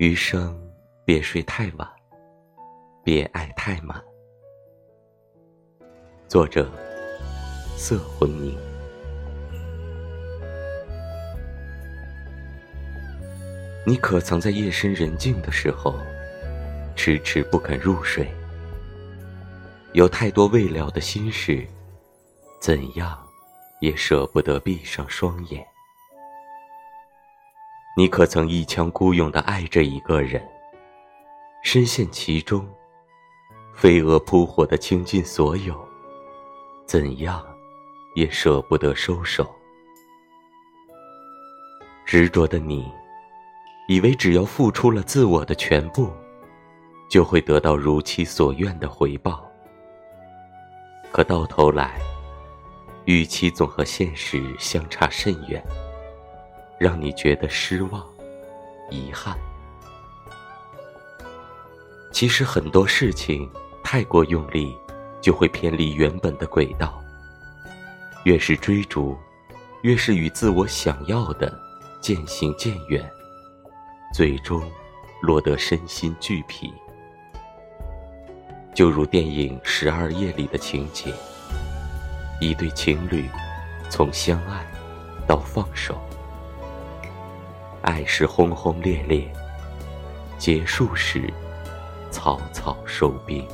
余生别睡太晚，别爱太满。作者：色魂宁。你可曾在夜深人静的时候，迟迟不肯入睡？有太多未了的心事，怎样也舍不得闭上双眼。你可曾一腔孤勇的爱着一个人，深陷其中，飞蛾扑火的倾尽所有，怎样也舍不得收手？执着的你，以为只要付出了自我的全部，就会得到如其所愿的回报。可到头来，预期总和现实相差甚远。让你觉得失望、遗憾。其实很多事情太过用力，就会偏离原本的轨道。越是追逐，越是与自我想要的渐行渐远，最终落得身心俱疲。就如电影《十二夜》里的情节，一对情侣从相爱到放手。爱是轰轰烈烈，结束时草草收兵。